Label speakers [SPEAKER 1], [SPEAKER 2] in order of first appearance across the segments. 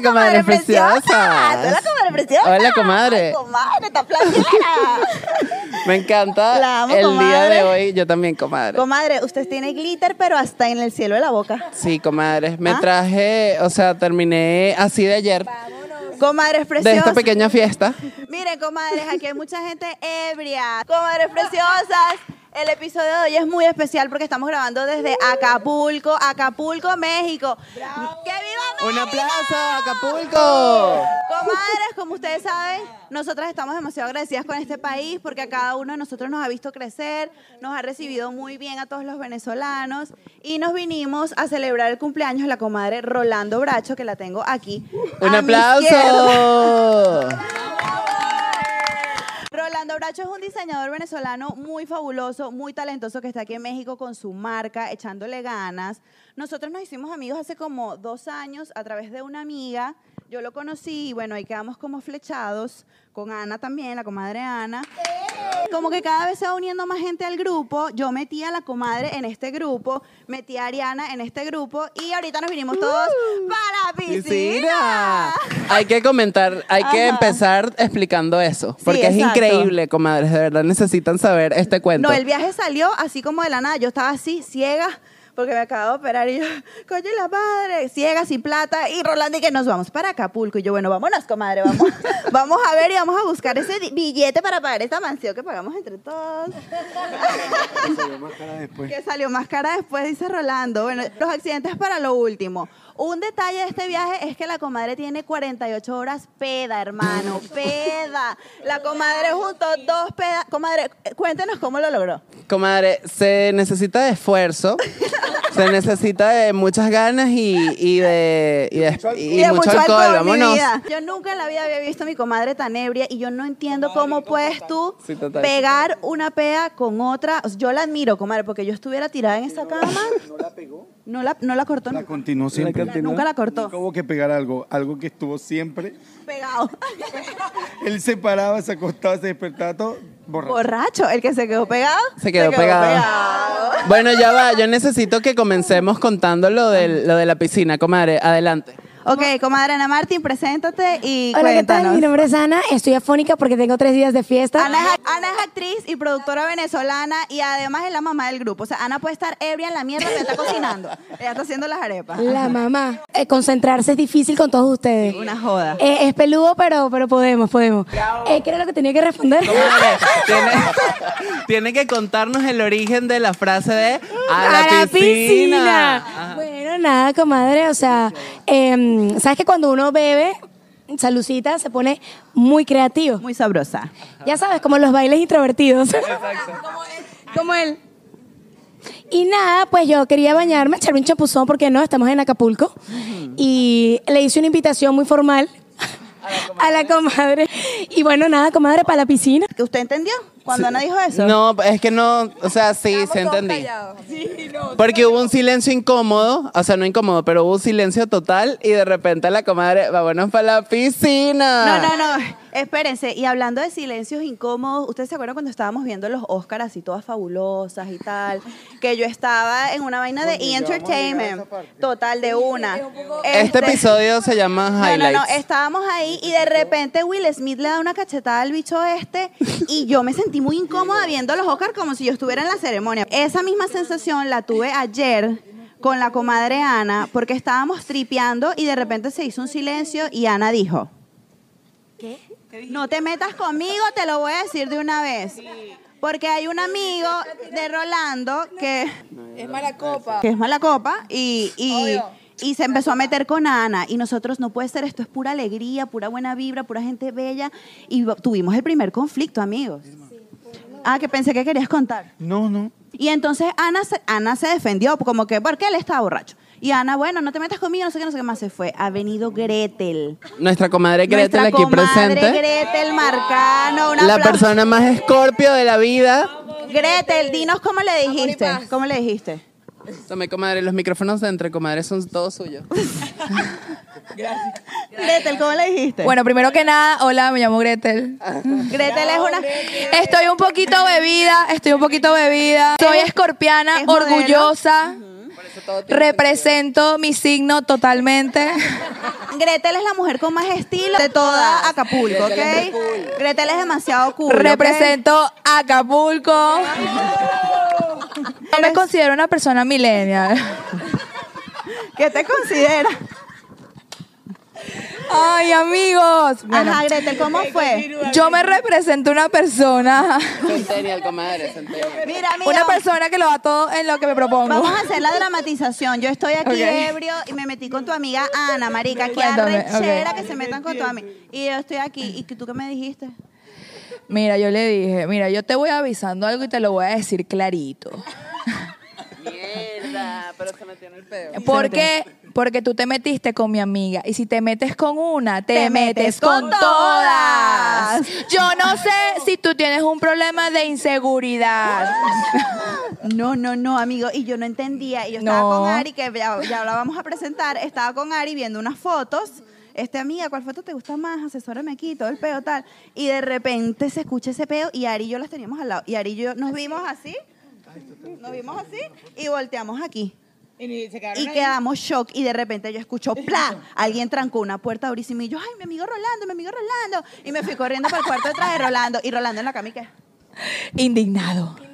[SPEAKER 1] Hola, comadre preciosa.
[SPEAKER 2] Hola, comadre preciosa.
[SPEAKER 1] Hola, comadre.
[SPEAKER 2] Comadre, está.
[SPEAKER 1] Me encanta
[SPEAKER 2] La amo,
[SPEAKER 1] el día
[SPEAKER 2] comadre.
[SPEAKER 1] de hoy. Yo también, comadre.
[SPEAKER 2] comadre, usted tiene glitter, pero hasta en el cielo de la boca.
[SPEAKER 1] sí, comadre. Me
[SPEAKER 2] ¿Ah?
[SPEAKER 1] traje, o sea, terminé así de ayer,
[SPEAKER 2] Comadres
[SPEAKER 1] de
[SPEAKER 2] preciosas.
[SPEAKER 1] esta pequeña fiesta.
[SPEAKER 2] Miren, comadres, aquí hay mucha gente ebria. Comadres preciosas. El episodio de hoy es muy especial porque estamos grabando desde Acapulco, Acapulco, México. ¡Que viva México!
[SPEAKER 1] ¡Un aplauso, Acapulco!
[SPEAKER 2] Comadres, como ustedes saben, nosotras estamos demasiado agradecidas con este país porque a cada uno de nosotros nos ha visto crecer, nos ha recibido muy bien a todos los venezolanos y nos vinimos a celebrar el cumpleaños de la comadre Rolando Bracho, que la tengo aquí.
[SPEAKER 1] ¡Un aplauso!
[SPEAKER 2] Rolando Bracho es un diseñador venezolano muy fabuloso, muy talentoso que está aquí en México con su marca, echándole ganas. Nosotros nos hicimos amigos hace como dos años a través de una amiga. Yo lo conocí y bueno, ahí quedamos como flechados con Ana también, la comadre Ana. Como que cada vez se va uniendo más gente al grupo. Yo metí a la comadre en este grupo, metí a Ariana en este grupo y ahorita nos vinimos todos para la piscina.
[SPEAKER 1] Piscina. Hay que comentar, hay que empezar explicando eso,
[SPEAKER 2] Sí,
[SPEAKER 1] porque es increíble, comadres, de verdad necesitan saber este cuento.
[SPEAKER 2] No, el viaje salió así como de la nada. Yo estaba así, ciega, porque me acabo de operar y yo, coño, la madre, ciega, sin plata. Y Rolando y que nos vamos para Acapulco. Y yo, bueno, vámonos, comadre, vamos, vamos a ver y vamos a buscar ese billete para pagar esta mansión que pagamos entre todos. Que salió más cara después, dice Rolando. Bueno, los accidentes para lo último. Un detalle de este viaje es que la comadre tiene 48 horas peda, hermano, peda. La comadre juntó dos pedas. Comadre, cuéntenos cómo lo logró.
[SPEAKER 1] Comadre, se necesita de esfuerzo, se necesita de muchas ganas y, y de, y de- y
[SPEAKER 2] de
[SPEAKER 1] mucho, alcohol.
[SPEAKER 2] mi
[SPEAKER 1] Vámonos.
[SPEAKER 2] vida. Yo nunca en la vida había visto a mi comadre tan ebria y yo no entiendo cómo puedes tú
[SPEAKER 1] Sí, total.
[SPEAKER 2] pegar una pea con otra. O sea, yo la admiro, comadre, porque yo estuviera tirada en esa cama.
[SPEAKER 3] ¿No la pegó?
[SPEAKER 2] No la, no la cortó.
[SPEAKER 3] La continuó siempre.
[SPEAKER 2] Nunca la cortó.
[SPEAKER 3] Nunca hubo que pegar algo, algo que estuvo siempre.
[SPEAKER 2] Pegado.
[SPEAKER 3] Él se paraba, se acostaba, se despertaba todo borracho.
[SPEAKER 2] Borracho, el que se quedó pegado.
[SPEAKER 1] Se quedó pegado.
[SPEAKER 2] pegado.
[SPEAKER 1] Bueno, ya va, yo necesito que comencemos contando lo, del- lo de la piscina, comadre, adelante.
[SPEAKER 2] Ok, comadre Ana Martín, preséntate y
[SPEAKER 4] Hola, ¿qué tal?
[SPEAKER 2] cuéntanos.
[SPEAKER 4] Mi nombre es Ana, estoy afónica porque tengo tres días de fiesta.
[SPEAKER 2] Ana es, Ana es actriz y productora venezolana y además es la mamá del grupo. O sea, Ana puede estar ebria en la mierda que está cocinando. Ella está haciendo las arepas.
[SPEAKER 4] La mamá. Eh, concentrarse es difícil con todos ustedes.
[SPEAKER 2] Una joda.
[SPEAKER 4] Eh, es peludo, pero, pero podemos, podemos. Eh, ¿Qué era lo que tenía que responder?
[SPEAKER 1] Comadre, tiene, tiene que contarnos el origen de la frase de a la, piscina. Ajá.
[SPEAKER 4] Bueno, nada, comadre. O sea, em, ¿sabes que cuando uno bebe, salucita, se pone muy creativo?
[SPEAKER 2] Muy sabrosa.
[SPEAKER 4] Ya sabes, como los bailes introvertidos. como él. Y nada, pues yo quería bañarme, echarme un chapuzón, porque no, estamos en Acapulco. Y le hice una invitación muy formal a la comadre. Y bueno, nada, comadre, para la piscina.
[SPEAKER 2] ¿Que usted entendió cuando Ana dijo eso?
[SPEAKER 1] No, es que no, o sea, sí, sí entendí. Porque hubo un silencio incómodo, o sea, no incómodo, pero hubo un silencio total y de repente la comadre, vámonos para la piscina.
[SPEAKER 2] No, no, no. Espérense, y hablando de silencios incómodos, ¿ustedes se acuerdan cuando estábamos viendo los Oscars así todas fabulosas y tal? Que yo estaba en una vaina de E! Entertainment. Total, de una.
[SPEAKER 1] Este episodio se llama
[SPEAKER 2] No, no,
[SPEAKER 1] Highlights.
[SPEAKER 2] no, estábamos ahí y de repente Will Smith le da una cachetada al bicho este y yo me sentí muy incómoda viendo los Oscars como si yo estuviera en la ceremonia. Esa misma sensación la tuve ayer con la comadre Ana porque estábamos tripeando y de repente se hizo un silencio y Ana dijo,
[SPEAKER 4] ¿Qué?
[SPEAKER 2] No te metas conmigo, te lo voy a decir de una vez. Porque hay un amigo de Rolando que
[SPEAKER 5] Es mala copa.
[SPEAKER 2] que es mala copa y, y, se empezó a meter con Ana. Y nosotros no puede ser esto es pura alegría pura buena vibra pura gente bella. Y tuvimos el primer conflicto amigos. Ah que pensé que querías contar.
[SPEAKER 3] No, no.
[SPEAKER 2] y entonces Ana se, Ana se defendió como que porque él estaba borracho y Ana bueno no te metas conmigo no sé qué no sé qué más se fue ha venido Gretel
[SPEAKER 1] Nuestra comadre Gretel
[SPEAKER 2] Nuestra
[SPEAKER 1] aquí
[SPEAKER 2] comadre
[SPEAKER 1] presente.
[SPEAKER 2] Gretel Marcano un
[SPEAKER 1] la persona más escorpio de la vida.
[SPEAKER 2] Gretel dinos cómo le dijiste cómo le dijiste
[SPEAKER 1] Tome, comadre, los micrófonos de entre comadres son todos suyos.
[SPEAKER 2] Gretel cómo le dijiste
[SPEAKER 5] Bueno, primero que nada, hola, me llamo Gretel.
[SPEAKER 2] Gretel es una
[SPEAKER 5] Estoy un poquito bebida, estoy un poquito bebida. Soy escorpiana,
[SPEAKER 2] es modelo.
[SPEAKER 5] orgullosa. Represento mi signo totalmente.
[SPEAKER 2] Gretel es la mujer con más estilo de toda Acapulco, ¿ok? Gretel es demasiado cool.
[SPEAKER 5] Represento Acapulco. Yo me considero una persona millennial.
[SPEAKER 2] ¿Qué te consideras?
[SPEAKER 5] Ay, amigos. Bueno,
[SPEAKER 2] Ajá, Gretel, ¿cómo fue?
[SPEAKER 5] yo me represento una persona.
[SPEAKER 1] Centennial, comadre, centennial.
[SPEAKER 2] Mira, mira.
[SPEAKER 5] Una persona que lo da todo en lo que me propongo.
[SPEAKER 2] Vamos a hacer la dramatización. Yo estoy aquí
[SPEAKER 5] Ok.
[SPEAKER 2] ebrio y me metí con tu amiga Ana, marica. Qué
[SPEAKER 5] Cuéntame,
[SPEAKER 2] arrechera
[SPEAKER 5] ok.
[SPEAKER 2] que se metan con tu amiga. Y yo estoy aquí. ¿Y tú qué me dijiste?
[SPEAKER 5] Mira, yo le dije, mira, yo te voy avisando algo y te lo voy a decir clarito.
[SPEAKER 1] Mierda, pero se metió en el peo.
[SPEAKER 5] ¿Por qué? Porque tú te metiste con mi amiga. Y si te metes con una, te,
[SPEAKER 2] Te
[SPEAKER 5] metes,
[SPEAKER 2] metes
[SPEAKER 5] con,
[SPEAKER 2] con
[SPEAKER 5] todas.
[SPEAKER 2] todas.
[SPEAKER 5] Yo no sé si tú tienes un problema de inseguridad.
[SPEAKER 2] No, no, no, amigo. Y yo no entendía. Y yo estaba
[SPEAKER 5] No.
[SPEAKER 2] con Ari, que ya, ya la vamos a presentar. Estaba con Ari viendo unas fotos. Este, amiga, ¿cuál foto te gusta más? Asesórame aquí, todo el peo, tal. Y de repente se escucha ese peo y Ari y yo las teníamos al lado. Y Ari y yo nos vimos así. Nos vimos así y volteamos aquí. Y quedamos shock y de repente yo escucho ¡pla! Alguien trancó una puerta durísima y yo, ay, mi amigo Rolando, mi amigo Rolando. Y me fui corriendo para el cuarto detrás de Rolando y Rolando en la cama y qué.
[SPEAKER 5] Indignado.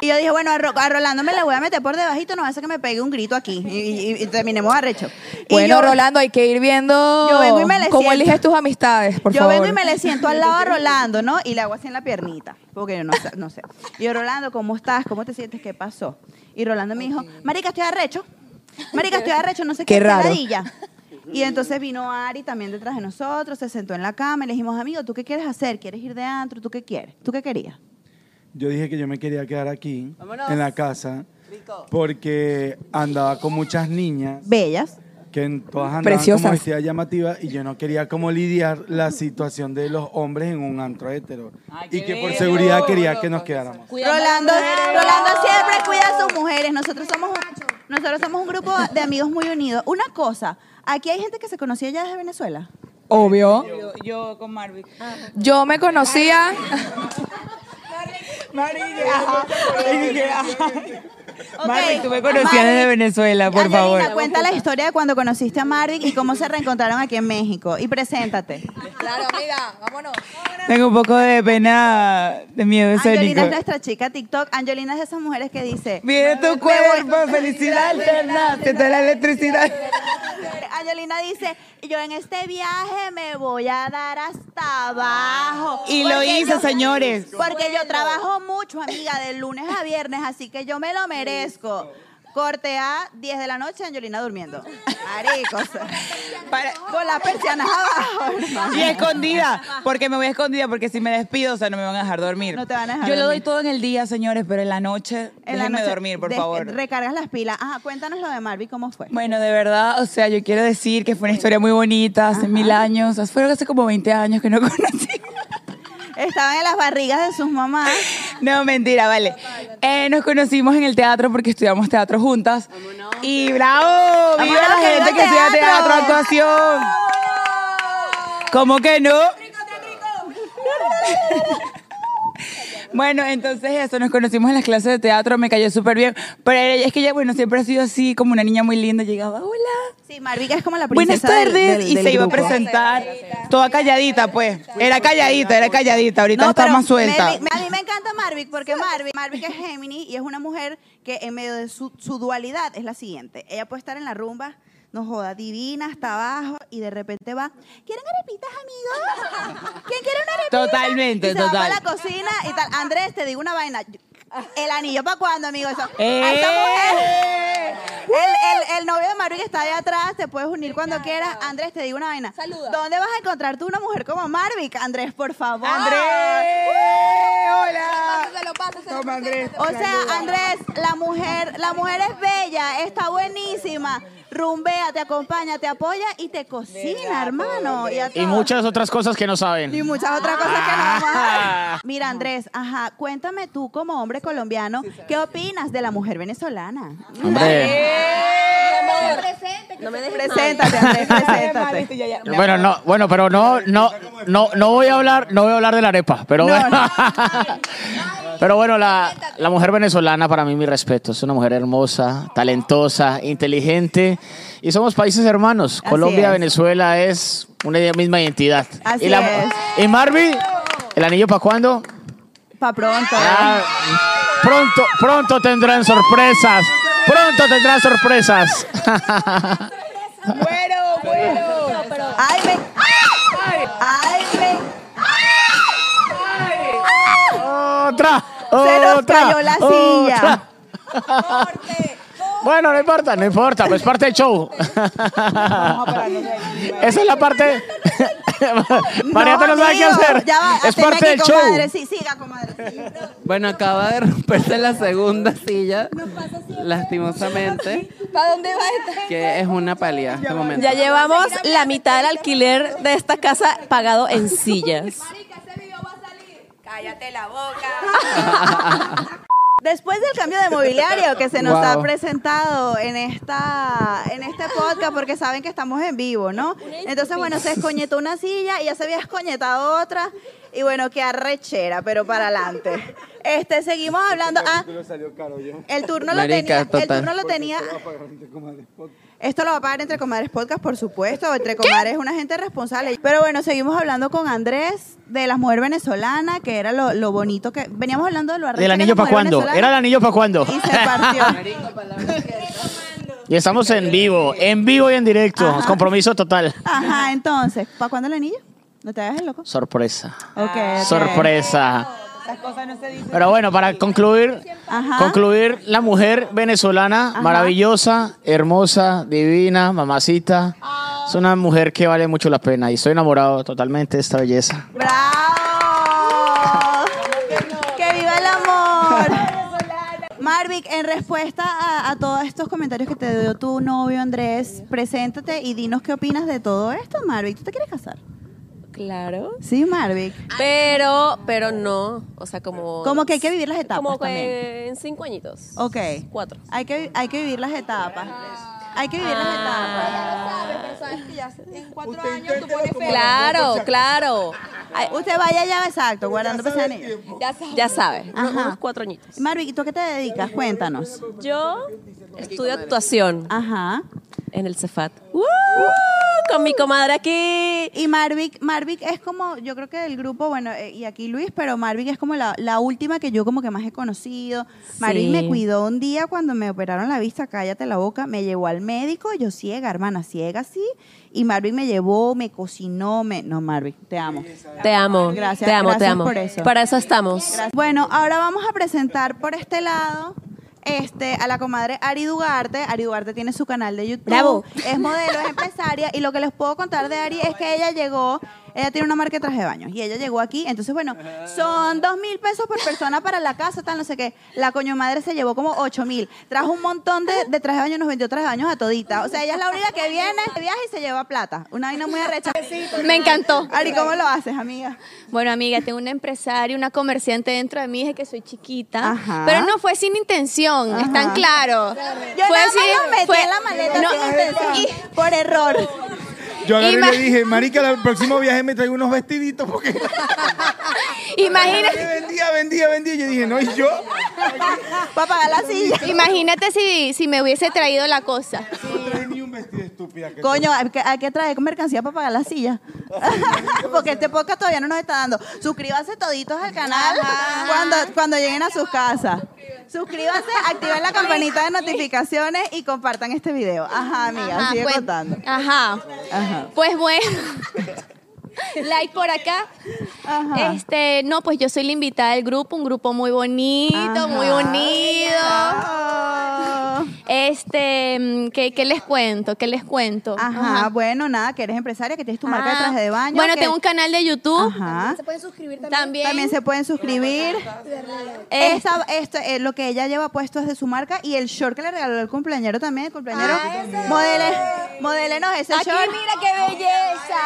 [SPEAKER 2] Y yo dije, bueno, a, Ro- a Rolando me la voy a meter por debajito, no hacer que me pegue un grito aquí y, y- y terminemos arrecho. Y
[SPEAKER 5] Bueno,
[SPEAKER 2] yo-
[SPEAKER 5] Rolando, hay que ir viendo
[SPEAKER 2] Yo vengo y me le
[SPEAKER 5] cómo
[SPEAKER 2] siento.
[SPEAKER 5] eliges tus amistades, por
[SPEAKER 2] yo
[SPEAKER 5] favor.
[SPEAKER 2] vengo y me le siento al lado a Rolando, ¿no? Y le hago así en la piernita, porque yo no, sé- no sé. Y yo, Rolando, ¿cómo estás? ¿Cómo te sientes? ¿Qué pasó? Y Rolando me dijo, marica, estoy arrecho. Marica, estoy arrecho, no sé qué.
[SPEAKER 5] Qué raro.
[SPEAKER 2] ladilla". Y entonces vino Ari también detrás de nosotros, se sentó en la cama y le dijimos, amigo, ¿tú qué quieres hacer? ¿Quieres ir de antro? ¿Tú qué quieres? ¿Tú qué querías?
[SPEAKER 3] Yo dije que yo me quería quedar aquí,
[SPEAKER 1] Vámonos.
[SPEAKER 3] en la casa, porque andaba con muchas niñas
[SPEAKER 2] Bellas.
[SPEAKER 3] que en- todas andaban
[SPEAKER 5] Preciosas.
[SPEAKER 3] como vestidas llamativas y yo no quería como lidiar la situación de los hombres en un antro hetero. y que por seguridad quería que nos quedáramos.
[SPEAKER 2] Rolando, Rolando siempre cuida a sus mujeres. Nosotros somos, un, nosotros somos un grupo de amigos muy unidos. Una cosa, aquí hay gente que se conocía ya desde Venezuela.
[SPEAKER 5] Obvio.
[SPEAKER 6] Yo, yo con Marvick.
[SPEAKER 5] Yo me conocía.
[SPEAKER 2] Ok.
[SPEAKER 6] Marvick, tú me conocías desde Venezuela, por
[SPEAKER 2] Angelina,
[SPEAKER 6] favor.
[SPEAKER 2] cuenta la historia de cuando conociste a Marvick y cómo se reencontraron aquí en México. Y preséntate.
[SPEAKER 5] Claro, amiga, vámonos.
[SPEAKER 6] Tengo un poco de pena, de miedo
[SPEAKER 2] Angelina
[SPEAKER 6] escénico.
[SPEAKER 2] es nuestra chica TikTok. Angelina es de esas mujeres que dice...
[SPEAKER 6] Viene tu cuerpo, felicidad alterna, siente la electricidad.
[SPEAKER 2] Angelina dice, yo en este viaje me voy a dar hasta abajo.
[SPEAKER 6] Y lo hizo, señores.
[SPEAKER 2] Porque yo trabajo mucho, amiga, de lunes a viernes, así que yo me lo merezco. Corte a 10 de la noche, Angelina durmiendo. Maricos.
[SPEAKER 6] Para-
[SPEAKER 2] Con las persianas abajo. hermano.
[SPEAKER 6] Y escondida, porque me voy escondida, porque si me despido, o sea, no me van a dejar dormir.
[SPEAKER 2] No te van a dejar
[SPEAKER 6] Yo le doy
[SPEAKER 2] dormir.
[SPEAKER 6] todo en el día, señores, pero en la noche,
[SPEAKER 2] En la
[SPEAKER 6] déjenme
[SPEAKER 2] noche,
[SPEAKER 6] dormir, por favor.
[SPEAKER 2] Recargas las pilas. Ajá, cuéntanos lo de Marvi, ¿cómo fue?
[SPEAKER 6] Bueno, de verdad, o sea, yo quiero decir que fue una historia muy bonita, hace mil años, fueron hace como 20 años que no conocí.
[SPEAKER 2] Estaban en las barrigas de sus mamás.
[SPEAKER 6] No, mentira, vale. Eh, nos conocimos en el teatro porque estudiamos teatro juntas. Y bravo, viva
[SPEAKER 2] Vámonos,
[SPEAKER 6] la gente que estudia
[SPEAKER 2] teatro.
[SPEAKER 6] teatro, actuación. ¿Cómo que no? Bueno, entonces eso, nos conocimos en las clases de teatro, me cayó súper bien. Pero es que ella, bueno, siempre ha sido así, como una niña muy linda. Llegaba, hola.
[SPEAKER 2] Sí, Marvi es como la
[SPEAKER 6] Buenas
[SPEAKER 2] princesa del-
[SPEAKER 6] tardes.
[SPEAKER 2] del-
[SPEAKER 6] y
[SPEAKER 2] del
[SPEAKER 6] se iba a
[SPEAKER 2] grupo.
[SPEAKER 6] presentar toda calladita, pues. Era calladita, era calladita. Ahorita está
[SPEAKER 2] pero
[SPEAKER 6] más suelta.
[SPEAKER 2] a mí me encanta Marvick porque Marvick, Marvick es Géminis y es una mujer que en medio de su, su dualidad es la siguiente. Ella puede estar en la rumba, no joda, divina, hasta abajo y de repente va, ¿quieren arepitas, amigos? ¿Quién quiere una arepita?
[SPEAKER 6] Totalmente,
[SPEAKER 2] y se va
[SPEAKER 6] total.
[SPEAKER 2] para la cocina y tal. Andrés, te digo una vaina. ¿El anillo para cuándo, amigo? Eso.
[SPEAKER 6] ¡Eh!
[SPEAKER 2] A esa mujer. El, el, el novio de Marvick está allá atrás, te puedes unir cuando quieras. Andrés, te digo una vaina. ¿Dónde vas a encontrar tú una mujer como Marvick? Andrés, por favor.
[SPEAKER 6] ¡Andrés! ¡Hola! Toma, Andrés.
[SPEAKER 2] O sea, Andrés, la mujer, la mujer es bella, está buenísima, rumbea, te acompaña, te apoya y te cocina, hermano. Y, a
[SPEAKER 7] Y
[SPEAKER 2] todo.
[SPEAKER 7] muchas otras cosas que no saben.
[SPEAKER 2] Y muchas otras cosas que no vamos a Mira, Andrés, ajá, cuéntame tú como hombre colombiano, ¿qué opinas de la mujer venezolana?
[SPEAKER 7] Hombre.
[SPEAKER 2] Preséntate, Andrés, preséntate.
[SPEAKER 7] Bueno, no, bueno, pero no, no, no, no voy a hablar, no voy a hablar de la arepa, pero bueno. Pero bueno, la, la mujer venezolana para mí mi respeto. Es una mujer hermosa, talentosa, inteligente. Y somos países hermanos.
[SPEAKER 2] Así
[SPEAKER 7] Colombia,
[SPEAKER 2] es.
[SPEAKER 7] Venezuela es una misma identidad.
[SPEAKER 2] Así
[SPEAKER 7] y, la-
[SPEAKER 2] es.
[SPEAKER 7] y Marvin, ¿el anillo para cuándo?
[SPEAKER 2] Pa' pronto.
[SPEAKER 7] Ah, pronto, pronto tendrán sorpresas. Pronto tendrán sorpresas.
[SPEAKER 6] Bueno, bueno.
[SPEAKER 2] Ay, me... Ay, me...
[SPEAKER 7] otra.
[SPEAKER 2] Se nos
[SPEAKER 7] otra,
[SPEAKER 2] cayó la silla.
[SPEAKER 7] otra. Bueno, no importa, no importa, pues parte del show. Esa es la parte. Mariata no, sabe qué hacer.
[SPEAKER 2] Ya va,
[SPEAKER 7] es parte
[SPEAKER 2] aquí,
[SPEAKER 7] del show.
[SPEAKER 2] Sí, siga, comadre.
[SPEAKER 1] Bueno, acaba de romperse la segunda silla, lastimosamente,
[SPEAKER 5] ¿Para dónde va esta?
[SPEAKER 1] que es una pálida en este momento.
[SPEAKER 5] Ya llevamos la mitad del alquiler de esta casa pagado en sillas.
[SPEAKER 6] Cállate la boca.
[SPEAKER 2] Después del cambio de mobiliario que se nos
[SPEAKER 1] Wow.
[SPEAKER 2] ha presentado en esta en este podcast, porque saben que estamos en vivo, ¿no? Entonces, bueno, se escoñetó una silla y ya se había escoñetado otra. Y bueno, qué arrechera, pero para adelante. Este, seguimos hablando. Ah, el turno lo tenía. El turno lo tenía. Esto lo va a pagar entre Comadres Podcast, por supuesto. Entre Comadres es una gente responsable. Pero bueno, seguimos hablando con Andrés de la mujer venezolana, que era lo, lo bonito que. Veníamos hablando de lo
[SPEAKER 7] ¿Del anillo para cuándo? ¿Era el anillo para cuándo?
[SPEAKER 2] Y se partió.
[SPEAKER 7] Y estamos en vivo, en vivo y en directo.
[SPEAKER 2] Ajá.
[SPEAKER 7] Compromiso total.
[SPEAKER 2] Ajá, entonces, ¿para cuándo el anillo? No te hagas el loco.
[SPEAKER 7] Sorpresa.
[SPEAKER 2] Ok.
[SPEAKER 7] Sorpresa.
[SPEAKER 6] Las cosas no se dicen.
[SPEAKER 7] Pero bueno, para concluir,
[SPEAKER 2] Ajá.
[SPEAKER 7] concluir, la mujer venezolana,
[SPEAKER 2] Ajá.
[SPEAKER 7] maravillosa, hermosa, divina, mamacita. Es una mujer que vale mucho la pena y estoy enamorado totalmente de esta belleza.
[SPEAKER 2] ¡Bravo! ¡Que viva el amor! Marvic, en respuesta a, a todos estos comentarios que te dio tu novio Andrés, preséntate y dinos qué opinas de todo esto, Marvic. ¿Tú te quieres casar?
[SPEAKER 5] Claro.
[SPEAKER 2] Sí, Marvic.
[SPEAKER 5] Pero, pero no. O sea, como.
[SPEAKER 2] Como que hay que vivir las etapas
[SPEAKER 5] Como
[SPEAKER 2] también.
[SPEAKER 5] que en cinco añitos.
[SPEAKER 2] Ok.
[SPEAKER 5] Cuatro.
[SPEAKER 2] Hay que, hay que vivir las etapas. Hay que vivir las etapas.
[SPEAKER 6] En cuatro años tú pones
[SPEAKER 5] Claro, claro. Ay,
[SPEAKER 2] Usted vaya ya, exacto, guardando pesadillas.
[SPEAKER 5] ya sabes.
[SPEAKER 2] Ajá.
[SPEAKER 5] Unos cuatro añitos.
[SPEAKER 2] Marvic, ¿y tú a qué te dedicas? Cuéntanos.
[SPEAKER 5] Yo estudio actuación
[SPEAKER 2] Ajá.
[SPEAKER 5] en el Cefat. ¡Uh! Con mi comadre aquí.
[SPEAKER 2] Y Marvic, Marvic es como, yo creo que del grupo, bueno, eh, y aquí Luis, pero Marvic es como la, la última que yo como que más he conocido. Marvic
[SPEAKER 5] Sí.
[SPEAKER 2] me cuidó un día cuando me operaron la vista, cállate la boca, me llevó al médico, yo ciega, hermana, ciega sí, y Marvic me llevó, me cocinó, me... No, Marvic, te amo.
[SPEAKER 5] Te amo.
[SPEAKER 2] Gracias,
[SPEAKER 5] Te amo, te
[SPEAKER 2] gracias
[SPEAKER 5] amo.
[SPEAKER 2] por eso.
[SPEAKER 5] Para eso estamos.
[SPEAKER 2] Gracias. Bueno, ahora vamos a presentar por este lado este, a la comadre Ari Dugarte. Ari Dugarte tiene su canal de YouTube.
[SPEAKER 5] Bravo.
[SPEAKER 2] Es modelo, es empresaria. Y lo que les puedo contar de Ari es que ella llegó, ella tiene una marca de traje de baño. Y ella llegó aquí. Entonces, bueno, son dos mil pesos por persona para la casa, tal, no sé qué. La coño madre se llevó como ocho mil. Trajo un montón de, de traje de baño, nos vendió traje de baños a todita. O sea, ella es la única que viene, viaja y se lleva plata. Una vaina muy arrecha.
[SPEAKER 8] Me encantó.
[SPEAKER 2] Ari, ¿cómo lo haces, amiga?
[SPEAKER 8] Bueno, amiga, tengo una empresaria, una comerciante dentro de mí, dije que soy chiquita.
[SPEAKER 2] Ajá.
[SPEAKER 8] Pero no fue sin intención,
[SPEAKER 2] Ajá.
[SPEAKER 8] están claros.
[SPEAKER 2] Yo
[SPEAKER 8] fue
[SPEAKER 2] nada más
[SPEAKER 8] sin-
[SPEAKER 2] lo metí
[SPEAKER 8] fue-
[SPEAKER 2] en la maleta
[SPEAKER 8] no,
[SPEAKER 2] sin intención,
[SPEAKER 8] y-
[SPEAKER 2] por error.
[SPEAKER 3] Yo agarré y le dije, marica, el próximo viaje me traigo unos vestiditos porque
[SPEAKER 8] imagínate,
[SPEAKER 3] vendía, vendía, vendía. Y yo dije, no, ¿y yo?
[SPEAKER 2] Para pagar la silla.
[SPEAKER 8] imagínate si, si me hubiese traído la cosa.
[SPEAKER 3] No traje ni un vestido estúpida.
[SPEAKER 2] Coño, hay que, hay que traer mercancía para pagar la silla. Porque este podcast todavía no nos está dando. Suscríbanse toditos al canal cuando, cuando lleguen a sus casas. Suscríbanse, activen la campanita de notificaciones y compartan este video. Ajá, amiga,
[SPEAKER 8] Ajá,
[SPEAKER 2] sigue
[SPEAKER 8] pues-
[SPEAKER 2] contando.
[SPEAKER 8] Ajá.
[SPEAKER 2] Ajá.
[SPEAKER 8] Pues bueno. like por acá.
[SPEAKER 2] Ajá.
[SPEAKER 8] Este, no, pues yo soy la invitada del grupo, un grupo muy bonito, muy unido. Este, mm, ¿qué, qué les cuento? ¿Qué les cuento?
[SPEAKER 2] Ajá, bueno, nada, que eres empresaria, que tienes tu marca de
[SPEAKER 8] Ah,
[SPEAKER 2] traje de baño.
[SPEAKER 8] Bueno,
[SPEAKER 2] que-
[SPEAKER 8] tengo un canal de YouTube.
[SPEAKER 2] Ajá.
[SPEAKER 8] También.
[SPEAKER 2] También se pueden suscribir. Esta, esto, eh, lo que ella lleva puesto es de su marca y el short que le regaló el cumpleañero también, el cumpleañero. modele, modélenos ese
[SPEAKER 8] Aquí,
[SPEAKER 2] short.
[SPEAKER 8] mira qué belleza.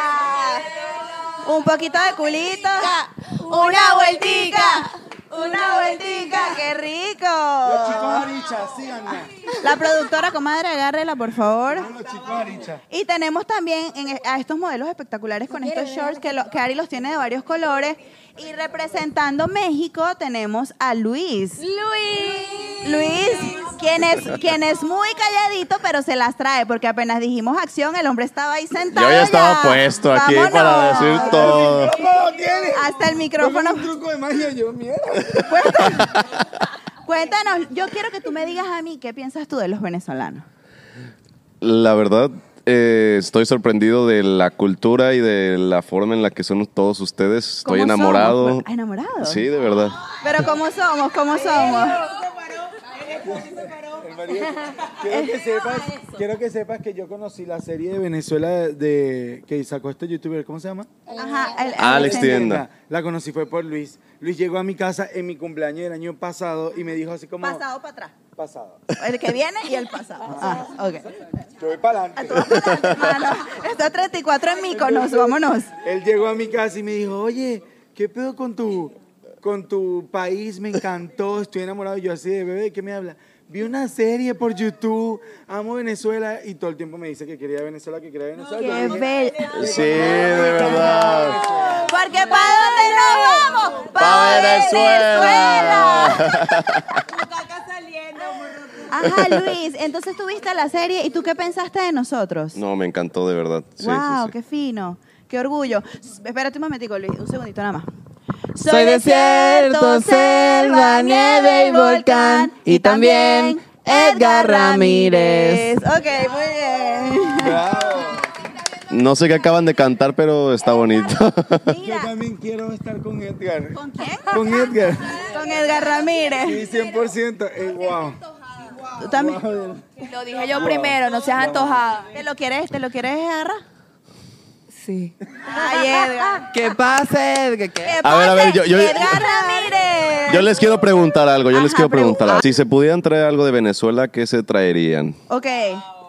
[SPEAKER 2] Un poquito de culito.
[SPEAKER 8] Una vueltica.
[SPEAKER 2] Una vueltica, qué rico.
[SPEAKER 3] Chicos, Aricha, síganme.
[SPEAKER 2] La productora, comadre, agárrela, por favor.
[SPEAKER 3] Los chicos Aricha.
[SPEAKER 2] Y tenemos también en- a estos modelos espectaculares con estos shorts que, lo- que Ari los tiene de varios colores. Y representando México tenemos a Luis.
[SPEAKER 8] Luis.
[SPEAKER 2] Luis, quien es, quien es muy calladito, pero se las trae, porque apenas dijimos acción, el hombre estaba ahí sentado.
[SPEAKER 9] Yo ya estaba
[SPEAKER 2] ya.
[SPEAKER 9] puesto aquí
[SPEAKER 2] Vámonos.
[SPEAKER 9] para decir todo.
[SPEAKER 3] ¿Cómo tiene?
[SPEAKER 2] Hasta el micrófono.
[SPEAKER 3] Un truco de magia, yo, mierda.
[SPEAKER 2] Cuéntanos, yo quiero que tú me digas a mí qué piensas tú de los venezolanos.
[SPEAKER 9] La verdad, eh, estoy sorprendido de la cultura y de la forma en la que son todos ustedes. Estoy
[SPEAKER 2] ¿Cómo
[SPEAKER 9] enamorado.
[SPEAKER 2] somos? ¿Enamorado?
[SPEAKER 9] Sí, de verdad.
[SPEAKER 2] Pero ¿cómo somos? ¿Cómo somos?
[SPEAKER 3] Quiero que, sepas, quiero que sepas que yo conocí la serie de Venezuela de que sacó este youtuber, ¿cómo se llama?
[SPEAKER 2] Ajá, el- el-
[SPEAKER 9] Alex
[SPEAKER 2] el-
[SPEAKER 9] Tienda.
[SPEAKER 3] La conocí fue por Luis. Luis llegó a mi casa en mi cumpleaños del año pasado y me dijo así como...
[SPEAKER 2] Pasado para atrás.
[SPEAKER 3] Pasado.
[SPEAKER 2] El que viene y el pasado. Ah, ok.
[SPEAKER 3] Yo voy para adelante.
[SPEAKER 2] Para. Está 34 en Míconos, vámonos.
[SPEAKER 3] Él llegó a mi casa y me dijo, oye, ¿qué pedo con tu, con tu país? Me encantó, estoy enamorado. Y yo así de bebé, ¿qué me habla? Vi una serie por YouTube, amo Venezuela y todo el tiempo me dice que quería Venezuela, que quería Venezuela.
[SPEAKER 2] Qué bello.
[SPEAKER 9] Sí, de verdad.
[SPEAKER 2] Porque ¿para dónde nos vamos?
[SPEAKER 9] Pa' Venezuela.
[SPEAKER 2] Ajá, Luis, entonces tú viste la serie y tú qué pensaste de nosotros?
[SPEAKER 9] No, me encantó de verdad. Sí,
[SPEAKER 2] wow,
[SPEAKER 9] sí, sí.
[SPEAKER 2] qué fino. Qué orgullo. Espérate un momentico, Luis, un segundito nada más.
[SPEAKER 1] Soy desierto, selva, nieve y volcán. Y también Edgar Ramírez.
[SPEAKER 2] Ok, muy bien.
[SPEAKER 9] No sé qué acaban de cantar, pero está bonito.
[SPEAKER 3] Yo también quiero estar con Edgar.
[SPEAKER 2] ¿con quién?
[SPEAKER 3] Con Edgar.
[SPEAKER 2] Con Edgar Ramírez.
[SPEAKER 3] Sí, 100%. Eh, wow.
[SPEAKER 2] Tú también.
[SPEAKER 5] Lo dije yo primero, no seas antojada.
[SPEAKER 2] ¿Te lo quieres, te lo quieres agarrar?
[SPEAKER 6] Sí.
[SPEAKER 2] Ay, Edgar.
[SPEAKER 1] ¿Qué pasa, Edgar? ¿Qué?
[SPEAKER 2] ¿Qué
[SPEAKER 9] A ver, a ver, yo- yo-
[SPEAKER 2] Edgar Ramírez.
[SPEAKER 9] Yo les quiero preguntar algo, yo les quiero preguntar
[SPEAKER 2] pregunta.
[SPEAKER 9] algo. Si se pudieran traer algo de Venezuela, ¿qué se traerían?
[SPEAKER 2] Ok,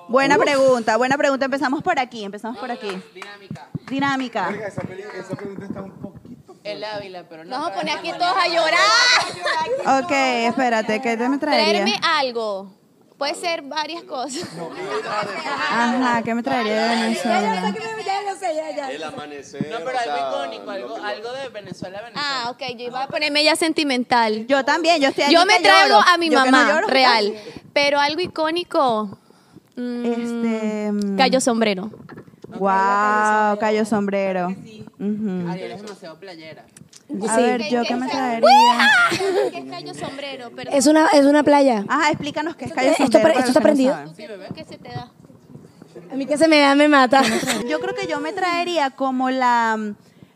[SPEAKER 2] buena pregunta, buena pregunta. Empezamos por aquí, empezamos por aquí.
[SPEAKER 1] Dinámica.
[SPEAKER 2] Dinámica.
[SPEAKER 3] Oiga, esa, peli- esa pregunta está un poquito.
[SPEAKER 1] El Ávila, pero no.
[SPEAKER 8] Nos vamos a poner aquí todos a llorar.
[SPEAKER 2] Ok, espérate, ¿qué te me traería?
[SPEAKER 8] Traerme algo. Puede ser varias cosas.
[SPEAKER 2] Ajá, ¿qué me traería de Venezuela?
[SPEAKER 9] El amanecer.
[SPEAKER 1] No, pero algo icónico, algo, algo de Venezuela, Venezuela.
[SPEAKER 8] Ah, ok. Yo iba a ponerme ya sentimental.
[SPEAKER 2] Yo también, yo estoy
[SPEAKER 8] Yo me traigo a mi mamá,
[SPEAKER 2] lloro,
[SPEAKER 8] real. Pero algo icónico. mm,
[SPEAKER 2] Este. mm,
[SPEAKER 8] Callo sombrero.
[SPEAKER 2] Wow, callo sombrero.
[SPEAKER 1] Ariel es demasiado playera.
[SPEAKER 2] A
[SPEAKER 4] Sí.
[SPEAKER 2] ver, ¿yo qué me traería?
[SPEAKER 8] ¿Qué es callo sombrero? Pero
[SPEAKER 4] Es una, es una playa.
[SPEAKER 2] Ajá, explícanos qué es callo
[SPEAKER 4] Esto
[SPEAKER 2] sombrero. para
[SPEAKER 4] esto
[SPEAKER 2] los
[SPEAKER 4] está
[SPEAKER 2] que no
[SPEAKER 4] prendido.
[SPEAKER 2] saben.
[SPEAKER 8] ¿qué se te da?
[SPEAKER 4] A mí que se me da, me mata.
[SPEAKER 2] Yo creo que yo me traería como la,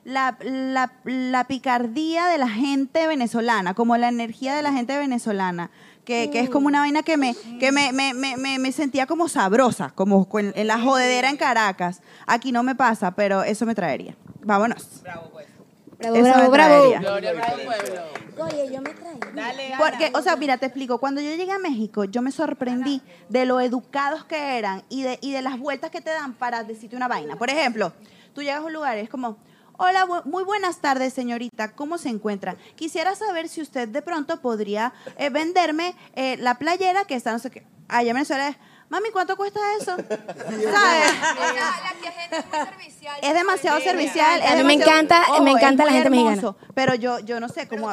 [SPEAKER 2] la, la, la picardía de la gente venezolana, como la energía de la gente venezolana. Que, que es como una vaina que me, que me, me, me, me- me sentía como sabrosa, como con- en la jodedera en Caracas. Aquí no me pasa, pero eso me traería. Vámonos.
[SPEAKER 4] Bravo,
[SPEAKER 2] Eso
[SPEAKER 4] bravo,
[SPEAKER 2] me
[SPEAKER 4] bravo.
[SPEAKER 1] Gloria pueblo.
[SPEAKER 4] Oye, yo me traigo.
[SPEAKER 2] Porque, o sea, mira, te explico. Cuando yo llegué a México, yo me sorprendí de lo educados que eran y de, y de las vueltas que te dan para decirte una vaina. Por ejemplo, tú llegas a un lugar y es como, hola, bu- muy buenas tardes, señorita. ¿Cómo se encuentra? Quisiera saber si usted de pronto podría eh, venderme eh, la playera que está, no sé qué. Allá en Venezuela es, mami, ¿cuánto cuesta eso? ¿Sabes? Es demasiado servicial.
[SPEAKER 4] A
[SPEAKER 2] es
[SPEAKER 4] mí me encanta- me
[SPEAKER 2] es
[SPEAKER 4] encanta la gente
[SPEAKER 2] hermoso,
[SPEAKER 4] mexicana.
[SPEAKER 2] Pero yo, yo no sé cómo.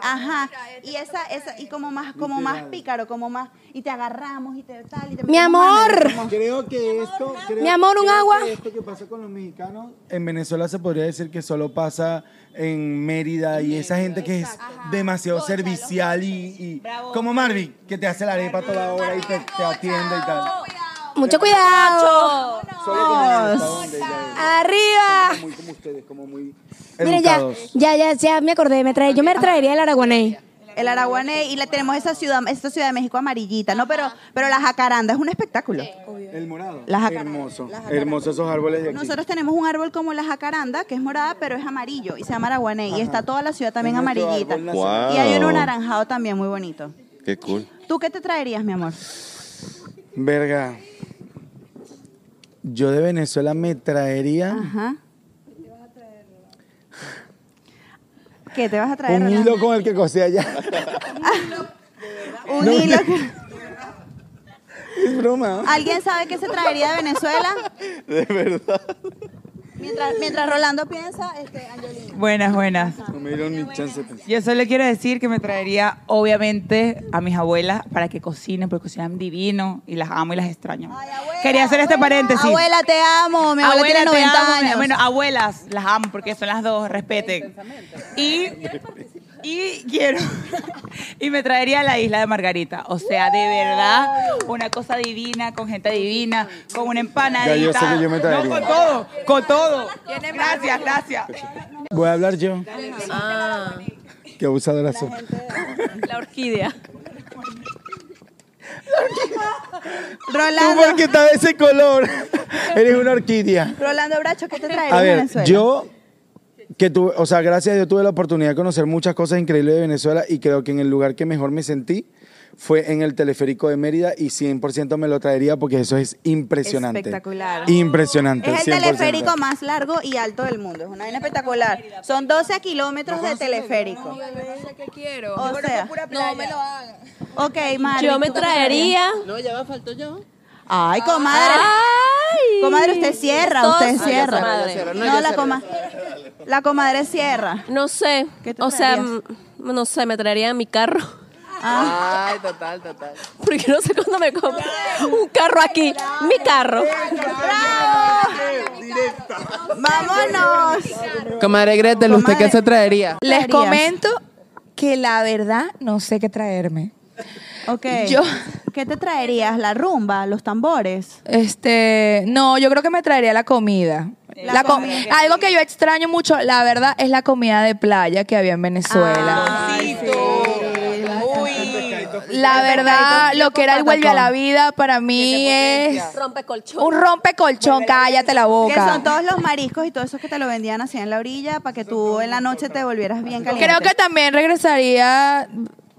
[SPEAKER 2] Ajá. Y esa, esa, y como más, como más pícaro, como más, y te agarramos y te tal y te
[SPEAKER 4] Mi amor.
[SPEAKER 2] como-
[SPEAKER 3] Creo que esto. creo-
[SPEAKER 4] Mi amor, un
[SPEAKER 3] creo
[SPEAKER 4] agua.
[SPEAKER 3] que esto que pasa con los mexicanos, en Venezuela se podría decir que solo pasa en Mérida y esa gente que es demasiado servicial y. y- como Marvin, que te hace la arepa toda hora y te, te atiende y tal.
[SPEAKER 4] Mucho cuidado.
[SPEAKER 3] Solo como en
[SPEAKER 4] Arriba.
[SPEAKER 3] muy como ustedes, como muy
[SPEAKER 4] Mira, ya,
[SPEAKER 3] educados.
[SPEAKER 4] ya, ya, ya me acordé. Me trae, yo me traería el araguaney.
[SPEAKER 2] El Araguané y le tenemos esa ciudad, esta ciudad de México amarillita, ¿no? Pero, pero la jacaranda es un espectáculo.
[SPEAKER 3] El morado.
[SPEAKER 2] La jacaranda.
[SPEAKER 3] Hermoso.
[SPEAKER 2] La jacaranda.
[SPEAKER 3] Esos árboles de aquí.
[SPEAKER 2] Nosotros tenemos un árbol como la jacaranda, que es morada, pero es amarillo y se llama Araguané. Y está toda la ciudad también amarillita. Y hay uno naranjado también muy bonito.
[SPEAKER 9] Qué cool.
[SPEAKER 2] ¿Tú qué te traerías, mi amor?
[SPEAKER 3] Verga. Yo de Venezuela me traería
[SPEAKER 2] Ajá. ¿Qué te vas a traer?
[SPEAKER 3] un
[SPEAKER 2] Rolando?
[SPEAKER 3] hilo con el que cosí allá.
[SPEAKER 2] Un
[SPEAKER 3] No,
[SPEAKER 2] hilo. que-
[SPEAKER 3] es broma.
[SPEAKER 2] ¿Alguien sabe qué se traería de Venezuela?
[SPEAKER 9] De verdad.
[SPEAKER 2] Mientras, mientras Rolando piensa, este, Angelina.
[SPEAKER 6] Buenas, buenas.
[SPEAKER 3] No me dieron ni chance de pensar.
[SPEAKER 6] Yo solo quiero decir que me traería, obviamente, a mis abuelas para que cocinen, porque cocinan divino y las amo y las extraño. Quería hacer este paréntesis.
[SPEAKER 2] Abuela, te amo. Mi abuela, tiene
[SPEAKER 6] te
[SPEAKER 2] 90
[SPEAKER 6] amo.
[SPEAKER 2] años.
[SPEAKER 6] Bueno, abuelas, las amo porque son las dos, respeten. Y, y quiero. Y me traería a la isla de Margarita. O sea, de verdad, una cosa divina, con gente divina, con una empanadita.
[SPEAKER 3] Ya, yo sé que yo me traería.
[SPEAKER 6] No, con todo, con todo. Gracias, gracias.
[SPEAKER 3] Voy a hablar yo.
[SPEAKER 8] Ah,
[SPEAKER 3] Qué abusadora soy.
[SPEAKER 8] la orquídea.
[SPEAKER 3] Tú
[SPEAKER 2] Rolando,
[SPEAKER 3] porque estás de ese color. Eres una orquídea.
[SPEAKER 2] Rolando Bracho, ¿qué te traería
[SPEAKER 3] A ver,
[SPEAKER 2] Venezuela?
[SPEAKER 3] yo que tuve, o sea, gracias a Dios tuve la oportunidad de conocer muchas cosas increíbles de Venezuela y creo que en el lugar que mejor me sentí fue en el teleférico de Mérida y 100% me lo traería porque eso es impresionante.
[SPEAKER 2] Espectacular.
[SPEAKER 3] Impresionante.
[SPEAKER 2] Es el
[SPEAKER 3] 100%.
[SPEAKER 2] teleférico más largo y alto del mundo. Es una vaina espectacular. Son 12 kilómetros de teleférico.
[SPEAKER 8] ¿Qué quiero?
[SPEAKER 2] O sea,
[SPEAKER 8] No me lo hagan.
[SPEAKER 2] ok, Mari.
[SPEAKER 8] Yo me
[SPEAKER 2] ¿tú qué
[SPEAKER 8] traería.
[SPEAKER 1] No, ya va, falto yo.
[SPEAKER 2] Ay, comadre.
[SPEAKER 8] Ay.
[SPEAKER 2] Comadre, usted cierra,
[SPEAKER 8] Todos-
[SPEAKER 2] usted
[SPEAKER 8] Ah,
[SPEAKER 2] cierra.
[SPEAKER 1] cierro.
[SPEAKER 2] No, la,
[SPEAKER 1] cierro,
[SPEAKER 2] coma- la comadre cierra.
[SPEAKER 8] No sé.
[SPEAKER 2] ¿Qué te
[SPEAKER 8] O sea, no sé, me traería mi carro.
[SPEAKER 1] Ay, total, total.
[SPEAKER 8] Porque no sé cuándo me compre un carro aquí. Mi carro.
[SPEAKER 2] Vámonos.
[SPEAKER 1] Comadre Gretel, ¿usted qué
[SPEAKER 2] Comadre.
[SPEAKER 1] se traería?
[SPEAKER 5] Les comento que la verdad no sé qué traerme.
[SPEAKER 2] Ok.
[SPEAKER 5] Yo-
[SPEAKER 2] ¿Qué te traerías? ¿La rumba? ¿Los tambores?
[SPEAKER 5] Este, no, yo creo que me traería la comida.
[SPEAKER 2] La
[SPEAKER 5] La co-
[SPEAKER 2] comida.
[SPEAKER 5] algo que yo extraño mucho, la verdad, es la comida de playa que había en Venezuela. La verdad, lo que era el vuelve a la vida para mí es
[SPEAKER 8] Rompe colchón.
[SPEAKER 5] un rompecolchón, cállate la
[SPEAKER 2] Que
[SPEAKER 5] boca.
[SPEAKER 2] son todos los mariscos y todo eso que te lo vendían así en la orilla para que tú en la noche te volvieras bien caliente.
[SPEAKER 5] Creo que también regresaría,